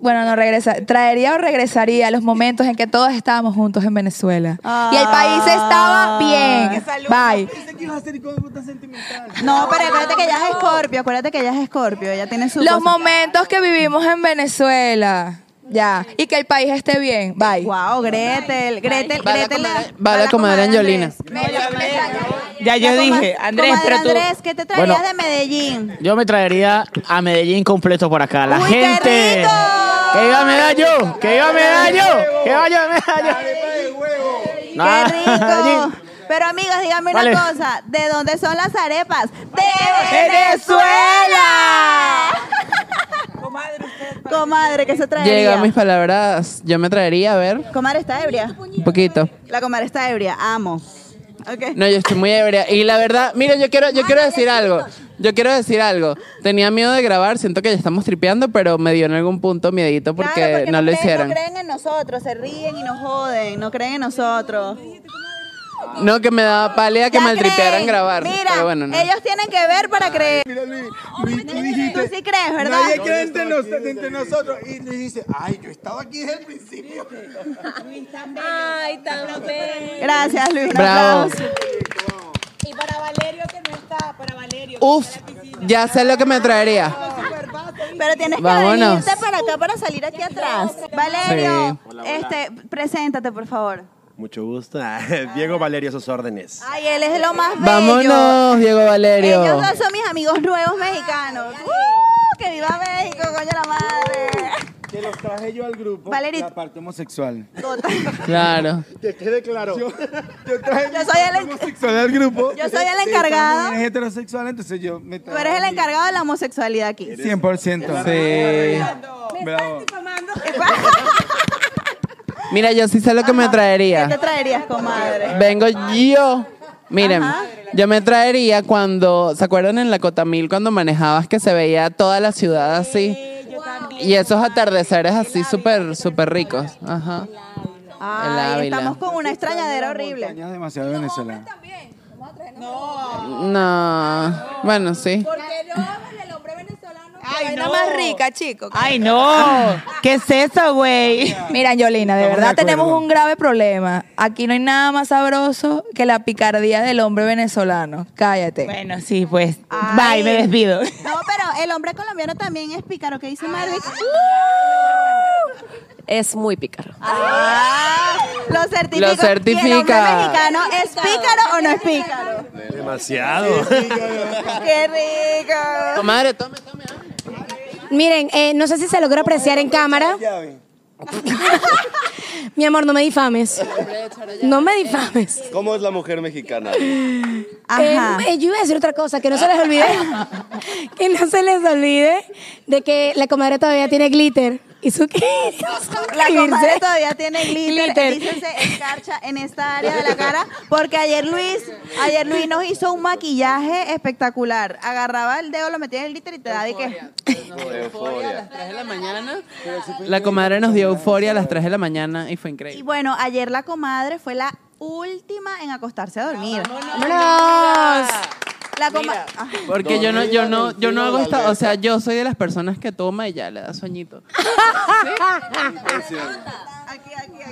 [SPEAKER 5] bueno, no regresa, traería o regresaría los momentos en que todos estábamos juntos en Venezuela. Y el país estaba bien. Bye.
[SPEAKER 2] No, pero acuérdate que ella es Escorpio, acuérdate que ella es Escorpio, ella tiene su
[SPEAKER 5] Los
[SPEAKER 2] cosa.
[SPEAKER 5] momentos que vivimos en Venezuela. Ya. Y que el país esté bien. Bye.
[SPEAKER 2] Wow, Gretel, Gretel,
[SPEAKER 1] Va la
[SPEAKER 2] Gretel.
[SPEAKER 1] va la comadre Angelina.
[SPEAKER 6] Ya yo dije, Andrés, pero tú.
[SPEAKER 2] Andrés, ¿qué te traerías
[SPEAKER 7] Bueno.
[SPEAKER 2] de Medellín?
[SPEAKER 7] Yo me traería a Medellín completo por acá. La
[SPEAKER 2] Uy, qué
[SPEAKER 7] gente.
[SPEAKER 2] rico.
[SPEAKER 7] Que iba Medallo. Que iba Medallo. Que vaya Medallo.
[SPEAKER 2] ¡Qué rico! Pero amigos, díganme una
[SPEAKER 7] Vale.
[SPEAKER 2] cosa, ¿de dónde son las arepas? ¡De
[SPEAKER 6] ¡Venezuela!
[SPEAKER 2] Venezuela! Comadre, ¿qué se traería?
[SPEAKER 1] Llega mis palabras. Yo me traería, a ver,
[SPEAKER 2] Comadre está ebria.
[SPEAKER 1] un poquito.
[SPEAKER 2] La comadre está ebria, amo. Ok.
[SPEAKER 1] No, yo estoy muy ebria. Y la verdad, mira, yo quiero, yo quiero decir algo. Yo quiero decir algo. Tenía miedo de grabar, siento que ya estamos tripeando, pero me dio en algún punto miedito porque,
[SPEAKER 2] Claro, porque
[SPEAKER 1] no, lo
[SPEAKER 2] creen,
[SPEAKER 1] hicieron.
[SPEAKER 2] No creen en nosotros, se ríen y nos joden, no creen en nosotros.
[SPEAKER 1] No, que me daba pálida que maltripearan grabar.
[SPEAKER 2] Mira,
[SPEAKER 1] pero bueno, no.
[SPEAKER 2] ellos tienen que ver para creer.
[SPEAKER 3] Mira, Luis, Luis, tú dijiste.
[SPEAKER 2] Tú sí crees, ¿verdad?
[SPEAKER 3] Nadie cree entre, nos- entre nosotros. Y Luis dice, ay, yo estaba aquí desde el principio.
[SPEAKER 8] Ay, tan bello.
[SPEAKER 2] Gracias, Luis.
[SPEAKER 1] Bravo.
[SPEAKER 2] aplauso.
[SPEAKER 6] Y para Valerio, que no está, para Valerio.
[SPEAKER 1] Uf, ya sé lo que me traería.
[SPEAKER 2] Pero tienes que
[SPEAKER 1] Vámonos.
[SPEAKER 2] venirte para acá para salir aquí atrás. Valerio, este, preséntate, por favor.
[SPEAKER 10] Mucho gusto. Diego Valerio, sus órdenes.
[SPEAKER 2] Ay, él es lo más bello.
[SPEAKER 1] Vámonos, Diego Valerio.
[SPEAKER 2] Ellos dos son mis amigos nuevos mexicanos. ¡Uh! ¡Que viva México, coño la madre!
[SPEAKER 3] Que los traje yo al grupo.
[SPEAKER 2] Valerie-
[SPEAKER 3] La parte homosexual.
[SPEAKER 2] Total.
[SPEAKER 1] Claro.
[SPEAKER 10] Que quede claro.
[SPEAKER 3] Yo, yo traje
[SPEAKER 2] Yo soy el-
[SPEAKER 3] homosexual al grupo.
[SPEAKER 2] Yo soy el
[SPEAKER 3] Sí,
[SPEAKER 2] encargado.
[SPEAKER 3] estamos bien heterosexual, entonces yo me
[SPEAKER 2] Tú eres el encargado de la homosexualidad aquí.
[SPEAKER 3] 100%.
[SPEAKER 1] Sí.
[SPEAKER 3] Bravo.
[SPEAKER 1] Mira, yo sí sé lo que me
[SPEAKER 2] ¿Qué te
[SPEAKER 1] traería.
[SPEAKER 2] traerías, comadre?
[SPEAKER 1] Vengo yo. Miren,
[SPEAKER 2] Ajá.
[SPEAKER 1] yo me traería cuando, ¿se acuerdan en la Cotamil cuando manejabas que se veía toda la ciudad así? Y esos atardeceres así súper, súper ricos. Ajá. El
[SPEAKER 2] Ay,
[SPEAKER 1] Ávila.
[SPEAKER 2] estamos con una extrañadera horrible.
[SPEAKER 3] Montañas demasiado venezolano.
[SPEAKER 1] No. Bueno, sí.
[SPEAKER 5] Ay, no. más rica, chicos.
[SPEAKER 6] Ay, no. ¿Qué es eso, güey?
[SPEAKER 5] Mira, Angelina, de
[SPEAKER 3] Estamos
[SPEAKER 5] verdad tenemos un grave problema. Aquí no hay nada más sabroso que la picardía del hombre venezolano. Cállate.
[SPEAKER 6] Bueno, sí, pues.
[SPEAKER 2] Ay.
[SPEAKER 6] Bye, me despido.
[SPEAKER 2] No, pero el hombre colombiano también es pícaro, ¿qué dice Marvick?
[SPEAKER 11] es muy pícaro.
[SPEAKER 2] Ah, lo certifico.
[SPEAKER 1] Lo certifica.
[SPEAKER 2] ¿Y el hombre mexicano es pícaro o no es pícaro?
[SPEAKER 10] Demasiado.
[SPEAKER 2] ¡Qué rico!
[SPEAKER 1] Comadre, tome.
[SPEAKER 4] Miren, eh, no sé si se logra apreciar en cámara. Mi amor, no me difames. No me difames.
[SPEAKER 9] ¿Cómo es la mujer mexicana?
[SPEAKER 2] Ajá.
[SPEAKER 4] Eh, eh, yo iba a decir otra cosa, que no se les olvide. que no se les olvide de que la comadre todavía tiene glitter. ¿Y su qué?
[SPEAKER 2] La comadre todavía tiene glitter,
[SPEAKER 4] Glitter.
[SPEAKER 2] dícense escarcha en esta área de la cara, porque ayer Luis, ayer Luis nos hizo un maquillaje espectacular. Agarraba el dedo, lo metía en el glitter y te da de que
[SPEAKER 9] Euforia.
[SPEAKER 1] 3 de la mañana. La comadre nos dio euforia a las 3 de la mañana y fue
[SPEAKER 2] Y
[SPEAKER 1] increíble.
[SPEAKER 2] bueno, ayer la comadre fue la última en acostarse a dormir.
[SPEAKER 4] ¡Vámonos!
[SPEAKER 2] La coma-
[SPEAKER 1] Porque yo no, yo no, yo no hago esta, o sea, yo soy de las personas que toma y ya le da sueñito.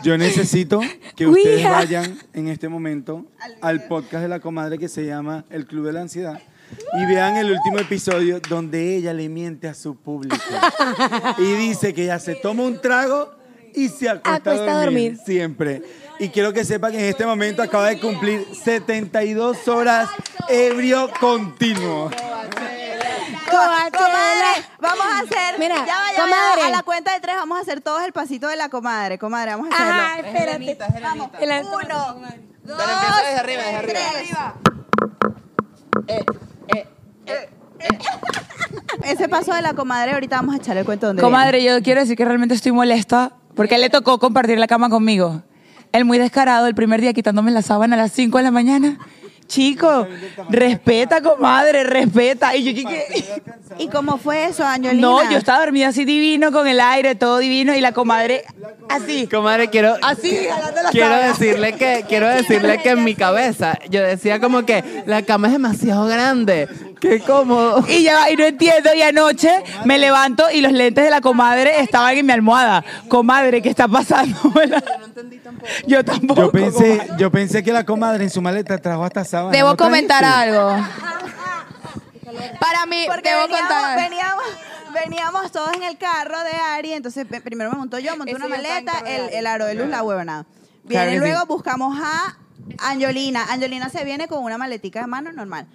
[SPEAKER 3] Yo necesito que ustedes vayan en este momento al podcast de la comadre que se llama El Club de la Ansiedad y vean el último episodio donde ella le miente a su público y dice que ella se toma un trago y se acuesta, a dormir. siempre. Y quiero que sepa que en este momento acaba de cumplir 72 horas ebrio continuo.
[SPEAKER 2] Co- comadre, vamos a hacer.
[SPEAKER 4] Mira,
[SPEAKER 2] ya va, ya va,
[SPEAKER 4] comadre.
[SPEAKER 2] A la cuenta de tres vamos a hacer todos el pasito de la comadre. Comadre, vamos a hacerlo.
[SPEAKER 4] Ah, espérate. El-
[SPEAKER 2] Uno, dos,
[SPEAKER 1] Pero empieza desde arriba, desde arriba.
[SPEAKER 2] tres. Ese paso de la comadre, ahorita vamos a echarle el cuento donde
[SPEAKER 6] Comadre, yo quiero decir que realmente estoy molesta porque él le tocó compartir la cama conmigo. Él muy descarado el primer día quitándome la sábana a las 5 de la mañana. Chico, respeta, comadre, respeta. Y yo, ¿qué.
[SPEAKER 2] ¿Y cómo fue eso, Angelina?
[SPEAKER 6] No, yo estaba dormida así divino, con el aire, todo divino, y la comadre así.
[SPEAKER 1] Comadre, quiero,
[SPEAKER 6] Así, jalando la
[SPEAKER 1] quiero
[SPEAKER 6] sábana.
[SPEAKER 1] decirle que, quiero decirle que en mi cabeza yo decía como que la cama es demasiado grande. Qué cómodo.
[SPEAKER 6] Y ya, y no entiendo, y anoche me levanto y los lentes de la comadre estaban en mi almohada. Comadre, ¿qué está pasando? Yo tampoco.
[SPEAKER 3] Yo pensé, yo pensé que la comadre en su maleta trajo hasta sábana.
[SPEAKER 5] Debo
[SPEAKER 3] ¿no
[SPEAKER 5] comentar algo. Para mí,
[SPEAKER 2] Porque
[SPEAKER 5] debo
[SPEAKER 2] veníamos,
[SPEAKER 5] contar.
[SPEAKER 2] veníamos, veníamos todos en el carro de Ari, entonces primero me montó yo, monté una maleta, el, el aro de luz, la huevonada. Viene
[SPEAKER 3] Claro
[SPEAKER 2] luego,
[SPEAKER 3] sí.
[SPEAKER 2] buscamos a Angelina. Angelina se viene con una maletica de mano normal.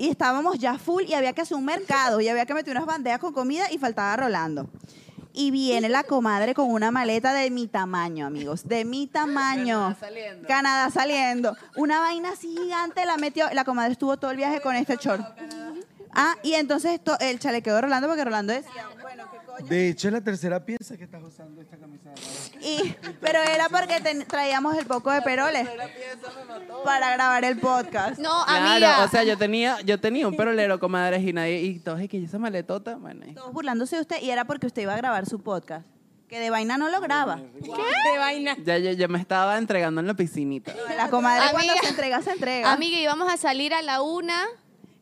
[SPEAKER 2] Y estábamos ya full y había que hacer un mercado y había que meter unas bandejas con comida y faltaba Rolando. Y viene la comadre con una maleta de mi tamaño, amigos, de mi tamaño. Canadá saliendo. Una vaina así gigante la metió. La comadre estuvo todo el viaje con este short. Ah, y entonces esto, el chalequeo de Rolando, porque Rolando decía, bueno, ¿qué
[SPEAKER 3] De hecho, es la tercera pieza que estás usando esta camisa.
[SPEAKER 2] Y, pero era porque ten- traíamos el poco de peroles para grabar el podcast.
[SPEAKER 8] No,
[SPEAKER 1] Claro,
[SPEAKER 8] amiga.
[SPEAKER 1] o sea, yo tenía, yo tenía un perolero, comadres, y nadie, y todos, y que esa maletota, bueno. y-
[SPEAKER 2] Todos burlándose de usted y era porque usted iba a grabar su podcast. Que de vaina no lo graba.
[SPEAKER 4] De vaina.
[SPEAKER 1] Ya, ya, ya me estaba entregando en la piscinita.
[SPEAKER 2] La comadre cuando se entrega, se entrega.
[SPEAKER 8] Amiga, íbamos a salir a la una.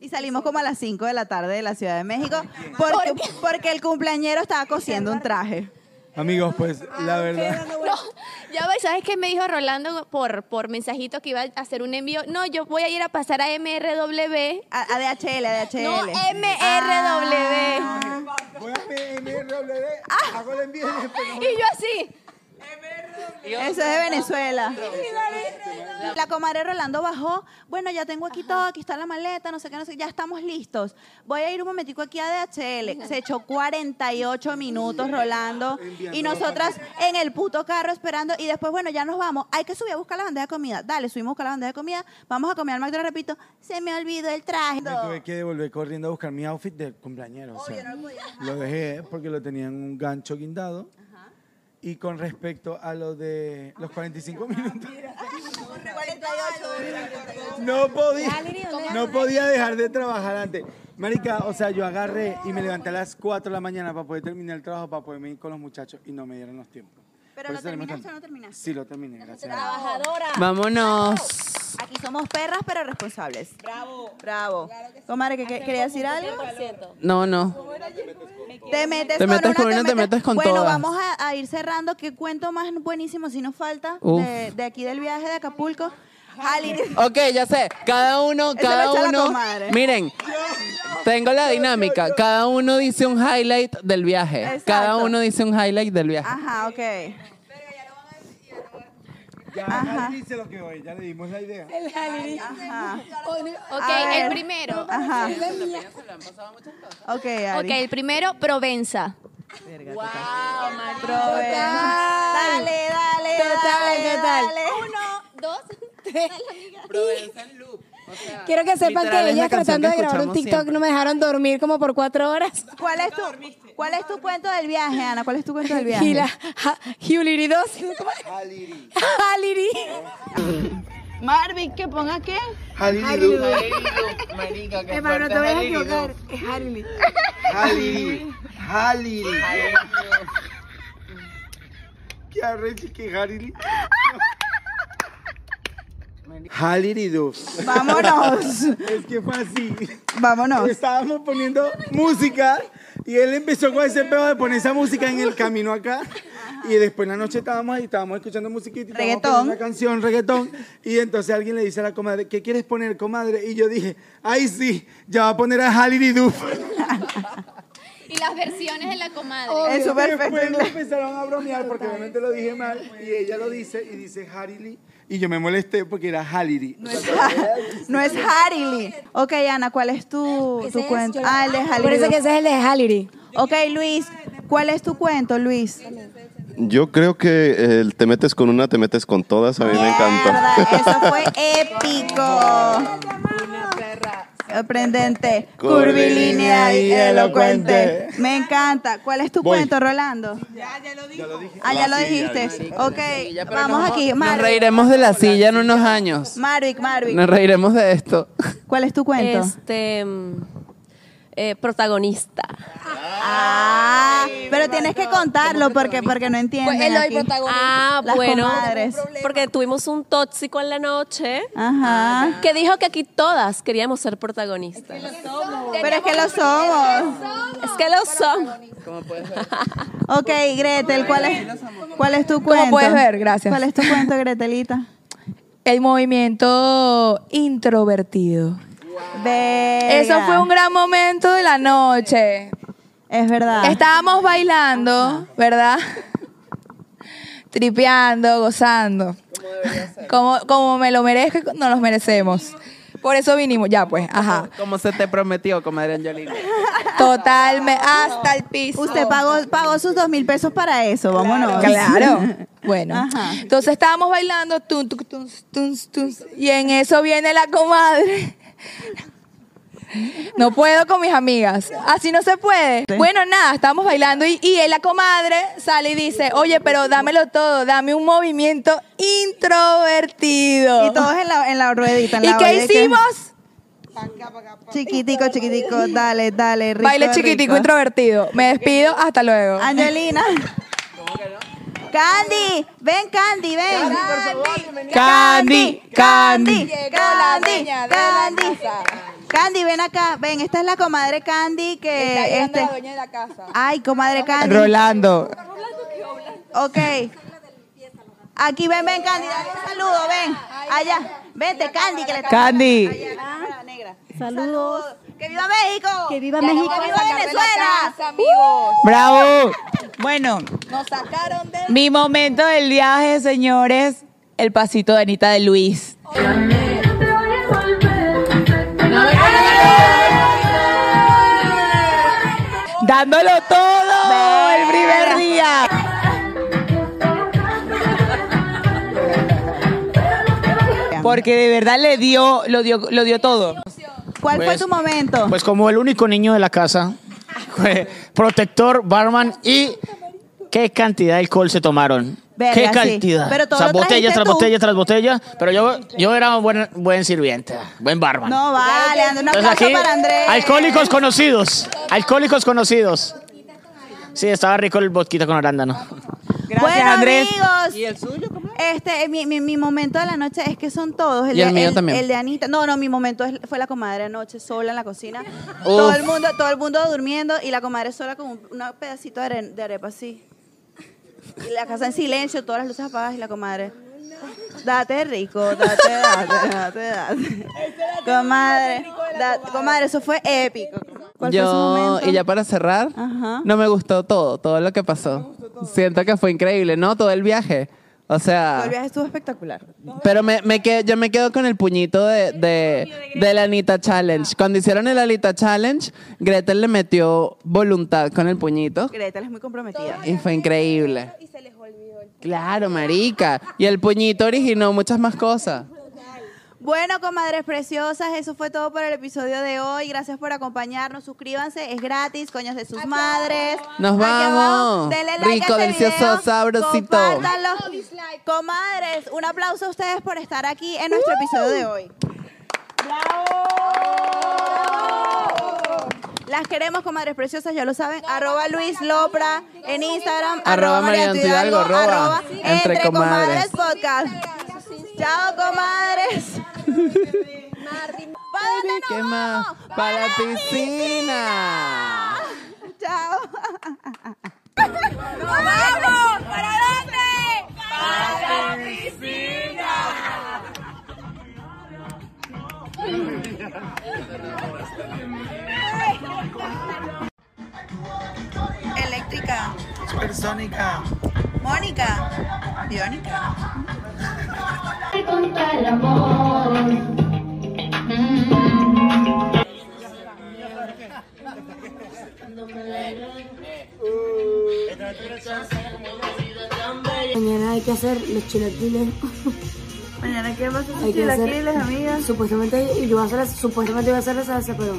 [SPEAKER 2] Y salimos como a las 5 de la tarde de la Ciudad de México porque, porque el cumpleañero estaba cosiendo un traje.
[SPEAKER 3] Amigos, pues la verdad.
[SPEAKER 8] No, ya va, ¿sabes qué me dijo Rolando por, por mensajito que iba a hacer un envío? No, yo voy a ir a pasar a MRW.
[SPEAKER 2] A, a DHL, a DHL.
[SPEAKER 8] No, MRW.
[SPEAKER 3] Voy a MRW, hago el envío y después no-
[SPEAKER 8] Y yo así.
[SPEAKER 2] Eso es de Venezuela. La comadre Rolando bajó. Bueno, ya tengo aquí todo, aquí está la maleta, no sé qué, no sé qué, ya estamos listos. Voy a ir un momentico aquí a DHL. Se echó 48 minutos Rolando y nosotras en el puto carro esperando y después, bueno, ya nos vamos. Hay que subir a buscar la bandeja de comida. Dale, subimos a buscar la bandeja de comida. Vamos a comer al McDonald's, repito, se me olvidó el traje.
[SPEAKER 3] Me tuve que devolver corriendo a buscar mi outfit de cumpleañero. o sea, lo dejé porque lo tenía en un gancho guindado. Y con respecto a lo de los 45 minutos, no podía, no podía dejar de trabajar antes. Marica, o sea, yo agarré y me levanté a las 4 de la mañana para poder terminar el trabajo, para poderme ir con los muchachos y no me dieron los tiempos.
[SPEAKER 2] ¿Pero lo terminaste o no terminaste?
[SPEAKER 3] Sí, lo terminé, gracias.
[SPEAKER 1] Vámonos.
[SPEAKER 2] Aquí somos perras, pero responsables. Bravo. Bravo. Comadre, ¿qué, qué- ¿quería decir algo?
[SPEAKER 1] No, no.
[SPEAKER 2] Te metes
[SPEAKER 1] Te
[SPEAKER 2] con
[SPEAKER 1] metes
[SPEAKER 2] una,
[SPEAKER 1] con una, te metes con
[SPEAKER 2] bueno,
[SPEAKER 1] todas.
[SPEAKER 2] vamos a, a ir cerrando. ¿Qué cuento más buenísimo si nos falta de, de aquí del viaje de Acapulco?
[SPEAKER 1] Ok, ya sé. Cada uno, cada uno.
[SPEAKER 2] comadre.
[SPEAKER 1] Miren, Tengo la dinámica. Cada uno dice un highlight del viaje.
[SPEAKER 2] Exacto.
[SPEAKER 1] Cada uno dice un highlight del viaje.
[SPEAKER 2] Ajá, ok.
[SPEAKER 3] Ya,
[SPEAKER 2] Ajá.
[SPEAKER 3] dice lo que hoy, ya le dimos la idea.
[SPEAKER 2] Ajá.
[SPEAKER 8] Ok,
[SPEAKER 2] A
[SPEAKER 8] el primero.
[SPEAKER 2] Ajá. Ok, Ari.
[SPEAKER 8] El primero, Provenza.
[SPEAKER 2] Prove- Dale, dale,
[SPEAKER 4] Total,
[SPEAKER 2] dale,
[SPEAKER 4] total.
[SPEAKER 2] dale.
[SPEAKER 8] Uno, dos,
[SPEAKER 4] Quiero que sepan
[SPEAKER 1] Literal,
[SPEAKER 4] que
[SPEAKER 1] es la
[SPEAKER 4] ellas
[SPEAKER 1] canción
[SPEAKER 4] tratando
[SPEAKER 1] que
[SPEAKER 4] de grabar un
[SPEAKER 1] escuchamos
[SPEAKER 4] TikTok
[SPEAKER 1] siempre.
[SPEAKER 4] no me dejaron dormir como por cuatro horas.
[SPEAKER 2] ¿Cuál es tu, cuál es tu cuento del viaje, Ana? ¿Cuál es tu cuento del viaje?
[SPEAKER 4] Y la ja- Juliri 2. Haliri.
[SPEAKER 2] Marvin, ¿que ponga qué?
[SPEAKER 3] Halili,
[SPEAKER 4] Pero no te vayas a equivocar. Es Halili.
[SPEAKER 3] Halili, Halili. ¿Qué arrecho que Halili? Haliridu.
[SPEAKER 2] Vámonos.
[SPEAKER 3] Es que fue así.
[SPEAKER 2] Vámonos.
[SPEAKER 3] Estábamos poniendo música y él empezó con ese pedo de poner esa música en el camino acá. Y después en la noche estábamos ahí, estábamos escuchando musiquita estábamos
[SPEAKER 2] Reggaetón.
[SPEAKER 3] una canción, reggaetón. Y entonces alguien le dice a la comadre, ¿qué quieres poner, comadre? Y yo dije, ay sí, ya va a poner a Haliridu.
[SPEAKER 8] Y las versiones de la comadre.
[SPEAKER 2] Es súper
[SPEAKER 3] Después nos empezaron a bromear porque obviamente lo dije mal y ella lo dice y dice Harili y yo me molesté porque era Haliri.
[SPEAKER 2] No es Harily. Ok, Ana, ¿cuál es tu, tu cuento? Ah, el de Harily.
[SPEAKER 4] Por eso que ese es el de Haliri.
[SPEAKER 2] Ok, Luis, ¿cuál es tu cuento, Luis?
[SPEAKER 9] Yo creo que el te metes con una, te metes con todas. A mí me encantó.
[SPEAKER 2] Mierda, eso fue épico. Sorprendente, curvilínea y elocuente. Me encanta. ¿Cuál es tu cuento, Rolando? Ah, ya lo dijiste. Ok, vamos aquí.
[SPEAKER 1] Nos reiremos de la silla en unos años.
[SPEAKER 2] Marvick, Marvick.
[SPEAKER 1] Nos reiremos de esto.
[SPEAKER 2] ¿Cuál es tu cuento?
[SPEAKER 11] Este. Eh, protagonista.
[SPEAKER 2] Ah, pero tienes que contarlo porque, porque no entienden
[SPEAKER 5] Pues él
[SPEAKER 2] aquí.
[SPEAKER 11] Ah,
[SPEAKER 2] Las
[SPEAKER 11] bueno.
[SPEAKER 2] comadres.
[SPEAKER 11] Porque tuvimos un tóxico en la noche
[SPEAKER 2] Ajá.
[SPEAKER 11] que dijo que aquí todas queríamos ser protagonistas.
[SPEAKER 2] Pero es que lo somos.
[SPEAKER 11] Es que lo son.
[SPEAKER 2] Ok, Gretel, ¿cuál es, cuál es tu cuento?
[SPEAKER 5] puedes ver, gracias.
[SPEAKER 2] ¿Cuál es tu cuento, Gretelita?
[SPEAKER 5] El movimiento introvertido.
[SPEAKER 2] Verga.
[SPEAKER 5] Eso fue un gran momento de la noche.
[SPEAKER 2] Es verdad.
[SPEAKER 5] Estábamos bailando, ¿verdad? Tripeando, gozando. Como, como me lo merezco, nos los merecemos. Por eso vinimos, ya pues, ajá.
[SPEAKER 1] Como se te prometió, comadre Angelina.
[SPEAKER 5] Totalmente, hasta el piso.
[SPEAKER 2] Usted pagó, pagó sus dos mil pesos para eso, vámonos.
[SPEAKER 5] Claro. Bueno,
[SPEAKER 2] Ajá.
[SPEAKER 5] entonces estábamos bailando tun, tun, tun, tun, tun, y en eso viene la comadre. No puedo con mis amigas. Así no se puede. Bueno, nada, estábamos bailando y, y la comadre sale y dice, oye, pero dámelo todo, dame un movimiento introvertido.
[SPEAKER 2] Y todos en la, en la ruedita. En
[SPEAKER 5] ¿Y
[SPEAKER 2] la
[SPEAKER 5] qué
[SPEAKER 2] que-
[SPEAKER 5] hicimos?
[SPEAKER 2] Chiquitico, chiquitico, dale, dale, rico,
[SPEAKER 5] Baile chiquitico
[SPEAKER 2] rico.
[SPEAKER 5] introvertido. Me despido, hasta luego.
[SPEAKER 2] Angelina. Candy, ven Candy, ven.
[SPEAKER 6] Candy, Candy.
[SPEAKER 5] Llegó la
[SPEAKER 2] Candy,
[SPEAKER 5] dueña de la
[SPEAKER 2] Candy.
[SPEAKER 5] casa.
[SPEAKER 2] Candy, ven acá, ven, esta es la comadre Candy que este
[SPEAKER 5] dueña de la casa.
[SPEAKER 2] Ay, comadre Candy.
[SPEAKER 6] Rolando.
[SPEAKER 2] Ok. Aquí ven, ven Candy, dale un saludo, ven. Allá. Vente Candy que le está
[SPEAKER 6] Candy.
[SPEAKER 2] Allá, negra. Saludos. ¡Que viva México!
[SPEAKER 4] Que viva México.
[SPEAKER 2] ¡Que viva Venezuela!
[SPEAKER 5] amigos.
[SPEAKER 6] Bravo. Bueno,
[SPEAKER 5] Nos sacaron de...
[SPEAKER 6] mi momento del viaje, señores, el pasito de Anita de Luis. Dándolo todo el primer día. Porque de verdad le dio, lo dio, lo dio todo.
[SPEAKER 2] ¿Cuál fue
[SPEAKER 7] Pues-
[SPEAKER 2] tu momento?
[SPEAKER 7] Pues como el único niño de la casa, fue protector, barman y qué cantidad de alcohol se tomaron.
[SPEAKER 2] Verga,
[SPEAKER 7] qué
[SPEAKER 2] sí.
[SPEAKER 7] cantidad.
[SPEAKER 2] Pero todo
[SPEAKER 7] o sea, botella tras
[SPEAKER 2] tú.
[SPEAKER 7] botella tras botella. Pero yo, yo era un buen, buen sirviente, buen barman.
[SPEAKER 2] No vale, anda un
[SPEAKER 7] Entonces
[SPEAKER 2] aplauso
[SPEAKER 7] aquí,
[SPEAKER 2] para Andrés.
[SPEAKER 7] alcohólicos conocidos. Alcohólicos conocidos. Sí, estaba rico el vodka con arándano.
[SPEAKER 6] Gracias,
[SPEAKER 2] bueno,
[SPEAKER 6] Andrés.
[SPEAKER 2] amigos.
[SPEAKER 1] ¿Y el suyo? ¿Cómo?
[SPEAKER 2] Este, mi, mi, mi momento de la noche es que son todos.
[SPEAKER 1] Y el
[SPEAKER 2] de,
[SPEAKER 1] mío también.
[SPEAKER 2] El de Anita. No, no, mi momento es- fue la comadre anoche sola en la cocina. Todo el mundo, todo el mundo durmiendo y la comadre sola con un, una pedacito de, are- de arepa así. Y la casa en silencio, todas las luces apagadas y la comadre. Date rico, date, date, date, date. Comadre, da- comadre, eso fue épico. ¿Cuál fue su
[SPEAKER 1] Yo,
[SPEAKER 2] momento?
[SPEAKER 1] y ya para cerrar,
[SPEAKER 2] Ajá.
[SPEAKER 1] no me gustó todo, todo lo que pasó. Siento que fue increíble, ¿no? Todo el viaje. O
[SPEAKER 2] Todo
[SPEAKER 1] sea,
[SPEAKER 2] el viaje estuvo espectacular.
[SPEAKER 1] pero me, me quedo, yo me quedo con el puñito de, de, de la Anita Challenge. Cuando hicieron el Anita Challenge, Gretel le metió voluntad con el puñito
[SPEAKER 2] Gretel es muy comprometida.
[SPEAKER 1] y fue increíble. Claro, marica. Y el puñito originó muchas más cosas.
[SPEAKER 2] Bueno, comadres preciosas, eso fue todo por el episodio de hoy. Gracias por acompañarnos. Suscríbanse, es gratis, coños de sus madres.
[SPEAKER 1] Nos
[SPEAKER 2] Aquí
[SPEAKER 1] vamos.
[SPEAKER 2] denle like
[SPEAKER 1] Rico,
[SPEAKER 2] a este
[SPEAKER 1] delicioso,
[SPEAKER 2] video,
[SPEAKER 1] sabrosito.
[SPEAKER 2] compártanlo. Comadres, un aplauso a ustedes por estar aquí en nuestro episodio de hoy. Las queremos, comadres preciosas, ya lo saben. Arroba Luis Lopra en Instagram.
[SPEAKER 1] Arroba Mariano Hidalgo, arroba Entre Comadres.
[SPEAKER 2] Podcast. Chao, comadres. ¿Para dónde
[SPEAKER 1] ¿Qué más? Para la piscina.
[SPEAKER 2] Chao.
[SPEAKER 12] ¡Nos vamos! ¿Para dónde? ¡Para la piscina!
[SPEAKER 2] Eléctrica.
[SPEAKER 3] Supersónica.
[SPEAKER 2] Mónica. Biónica.
[SPEAKER 12] Contra el amor.
[SPEAKER 4] Mañana hay que hacer los chilaquiles.
[SPEAKER 2] Qué vas a hacer
[SPEAKER 4] Hay que hacer-
[SPEAKER 2] chilaquiles, amiga.
[SPEAKER 4] Supuestamente, y yo voy a hacer, supuestamente voy a hacer la salsa, pero